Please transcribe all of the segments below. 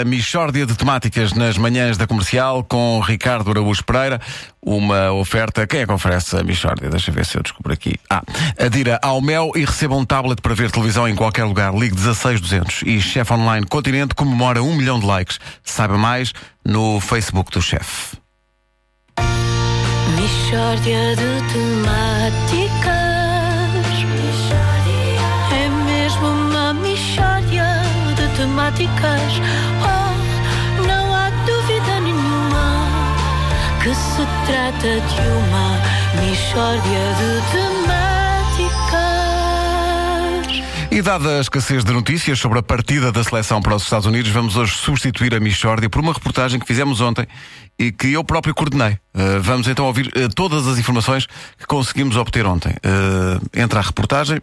a Michórdia de Temáticas nas manhãs da comercial com Ricardo Araújo Pereira. Uma oferta. Quem é que oferece a Michórdia? Deixa ver se eu descubro aqui. Ah, adira ao Mel e receba um tablet para ver televisão em qualquer lugar. Ligue 16200 e Chef Online Continente comemora um milhão de likes. Saiba mais no Facebook do chefe. Mishória de temáticas de temáticas Oh, não há dúvida nenhuma Que se trata de uma mishória de temáticas E dada a escassez de notícias sobre a partida da seleção para os Estados Unidos, vamos hoje substituir a Michórdia por uma reportagem que fizemos ontem e que eu próprio coordenei. Uh, vamos então ouvir uh, todas as informações que conseguimos obter ontem. Uh, entra a reportagem.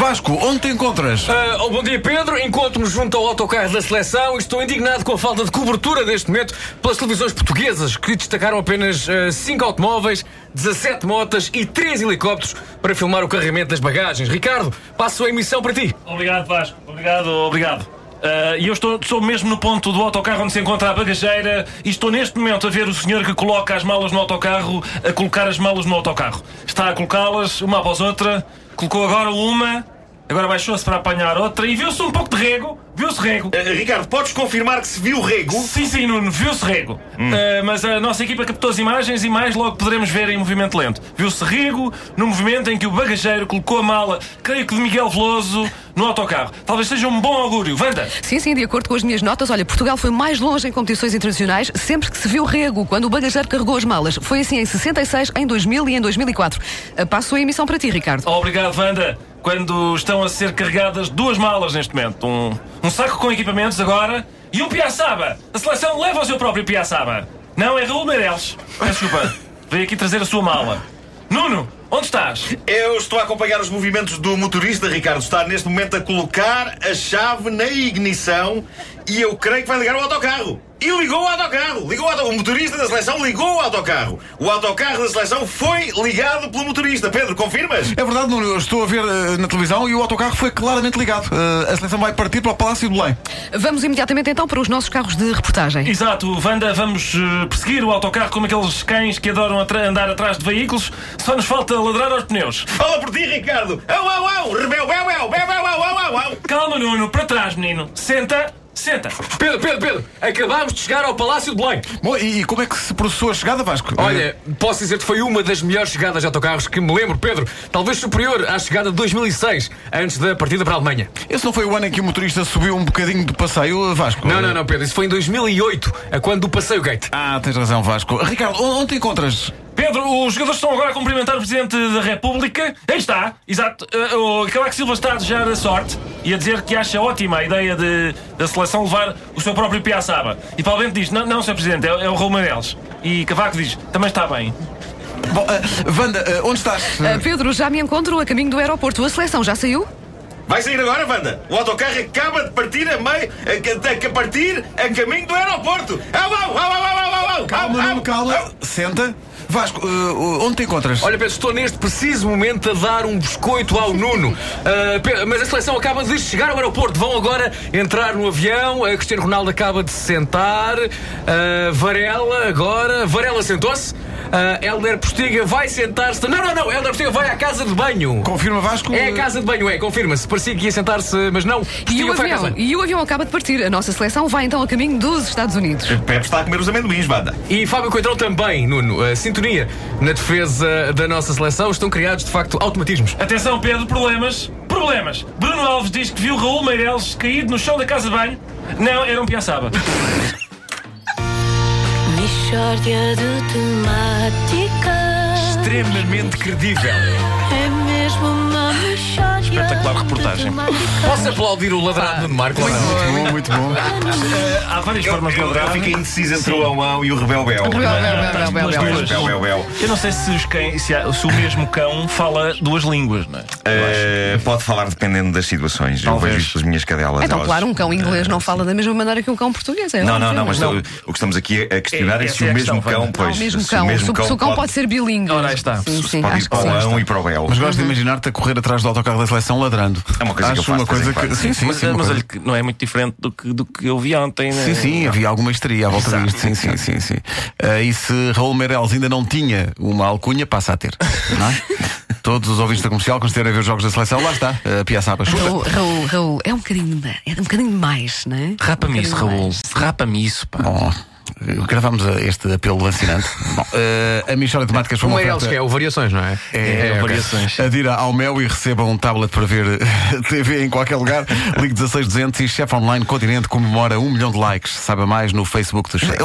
Vasco, onde te encontras? Ah, oh, bom dia, Pedro. Encontro-me junto ao autocarro da seleção e estou indignado com a falta de cobertura neste momento pelas televisões portuguesas, que destacaram apenas 5 automóveis, 17 motas e 3 helicópteros para filmar o carregamento das bagagens. Ricardo, passo a emissão para ti. Obrigado, Vasco. Obrigado, obrigado. Ah, E eu estou, estou mesmo no ponto do autocarro onde se encontra a bagageira e estou neste momento a ver o senhor que coloca as malas no autocarro a colocar as malas no autocarro. Está a colocá-las uma após outra, colocou agora uma, agora baixou-se para apanhar outra e viu-se um pouco de rego. Viu-se rego. Eh, Ricardo, podes confirmar que se viu rego? Sim, sim, Nuno, viu-se rego. Ah, mas a nossa equipa captou as imagens e mais logo poderemos ver em movimento lento. Viu-se rego no movimento em que o bagageiro colocou a mala, creio que de Miguel Veloso, no autocarro. Talvez seja um bom augúrio. Wanda! Sim, sim, de acordo com as minhas notas, olha, Portugal foi mais longe em competições internacionais sempre que se viu rego, quando o bagageiro carregou as malas. Foi assim em 66, em 2000 e em 2004. Ah, Passo a emissão para ti, Ricardo. Obrigado, Wanda. Quando estão a ser carregadas duas malas neste momento, um, um saco com equipamentos agora e um piaçaba. A seleção leva o seu próprio piaçaba. Não, é Raul Meireles. Desculpa. Veio aqui trazer a sua mala. Nuno, onde estás? Eu estou a acompanhar os movimentos do motorista, Ricardo. Está neste momento a colocar a chave na ignição e eu creio que vai ligar o autocarro. E ligou o autocarro. Ligou o, auto... o motorista da seleção ligou o autocarro. O autocarro da seleção foi ligado pelo motorista. Pedro, confirmas? É verdade, Nuno, eu estou a ver eh, na televisão e o autocarro foi claramente ligado. Eh, a seleção vai partir para o Palácio de Belém. Vamos imediatamente então para os nossos carros de reportagem. Exato, Wanda, vamos eh, perseguir o autocarro como aqueles cães que adoram atra- andar atrás de veículos. Só nos falta ladrar aos pneus. Fala por ti, Ricardo. Au, au, au. Rebel, bel, bel, bel, bel, au, au, au, au. Calma, Nuno, para trás, menino. Senta, senta. Pedro, Pedro, Pedro, acabámos de chegar ao Palácio de Belém. Bom, e, e como é que se processou a chegada, Vasco? Olha, posso dizer que foi uma das melhores chegadas de autocarros que me lembro, Pedro. Talvez superior à chegada de 2006, antes da partida para a Alemanha. Eh, Esse não foi o ano em que o motorista subiu um bocadinho do passeio, Vasco? Não, não, não, Pedro, isso foi em 2008, a quando do Passeio Gate. Ah, tens razão, Vasco. Ricardo, onde te encontras? Pedro, os jogadores estão agora a cumprimentar o Presidente da República. Aí está, exato. Uh, o Cavaco Silva está a desejar a sorte e a dizer que acha ótima a ideia de, da seleção levar o seu próprio Piaçaba. E Paulo Bento diz: Não, não, Sr. Presidente, é, é o Raul Meireles. E Cavaco diz: Também está bem. Bom, eh, Wanda, eh, onde estás? Ah, Pedro, já me encontro a caminho do aeroporto. A seleção já saiu? Vai sair agora, Wanda? O autocarro acaba de partir a meio. A, a, a partir a caminho do aeroporto. Au, au, au, au, au, au, au, Calma, au, au, calma. au. Senta. Vasco, eh, onde te encontras? Olha, Pedro, estou neste preciso momento a dar um biscoito ao Nuno. Pedro, mas a seleção acaba de chegar ao aeroporto. Vão agora entrar no avião. A Cristiano Ronaldo acaba de se sentar. Varela agora. Varela sentou-se. Uh, Helder Postiga vai sentar-se. Não, não, não. Helder Postiga vai à casa de banho. Confirma, Vasco? É a casa de banho, é, confirma-se. Parecia que ia sentar-se, mas não. E o, avião, casa. e o avião acaba de partir. A nossa seleção vai então a caminho dos Estados Unidos. Pepe está a comer os amendoins, Wanda. E Fábio Coentrão também, Nuno. A sintonia na defesa da nossa seleção estão criados, de facto, automatismos. Atenção, Pedro, problemas. Problemas. Bruno Alves diz que viu Raul Meireles caído no chão da casa de banho. Não, era um Piaçaba. Mishória de temáticas Extremamente credível. É mesmo uma Espetacular de reportagem. Posso aplaudir o ladrado Nuno Marco? Muito bom, muito bom. Há várias Eu, formas de eu, eu ladrar. fiquei indeciso entre o Au Au e o Rebel Bel. Eu não sei se, os cães, se, há- se o mesmo cão fala duas línguas, não é? Eh, pode falar dependendo das situações. Eu Talvez. vejo isto pelas minhas cadelas. Então, elas- claro, um cão inglês não fala da mesma maneira que um cão português. É Não, não, não, mas Não. o que estamos aqui a questionar É, é, se é o mesmo questão, cão. Ah, pois. o mesmo se cão. o mesmo Se o- cão pode ser bilingue. Ora, aí está. Sim, sim, pode ir para o sim. Ão e para o Bel. Mas gosto de imaginar-te a correr atrás do autocarro da seleção emissão ladrando. É uma coisa que Acho eu faço uma coisa que. Sim, sim, mas sim, mas olha que não é muito diferente do que, do que eu vi ontem. né? Sim, sim, havia alguma histeria à volta Exato. disto. Sim, sim, sim, sim. Ah, e se Raul Meireles ainda não tinha uma alcunha, passa a ter. Não é? Todos os ouvintes da comercial, a ver os jogos da seleção, lá está, a piaçaba. Chuta. Raul, Raul, Raul, é um bocadinho, é um bocadinho demais, não é? Rapa-me Um isso, Raul. Rapa-me isso, pá. Bom, gravamos a- este apelo lancinante. Bom, ah, a Michórdia de Temáticas foi uma Meirelles oferta- que é o Variações, não é? É, ok. variações. Adira ao Mel e receba um tablet para ver TV em qualquer lugar. Ligue 16200 e Chefe Online Continente comemora um milhão de likes. Saiba mais no Facebook do Chefe.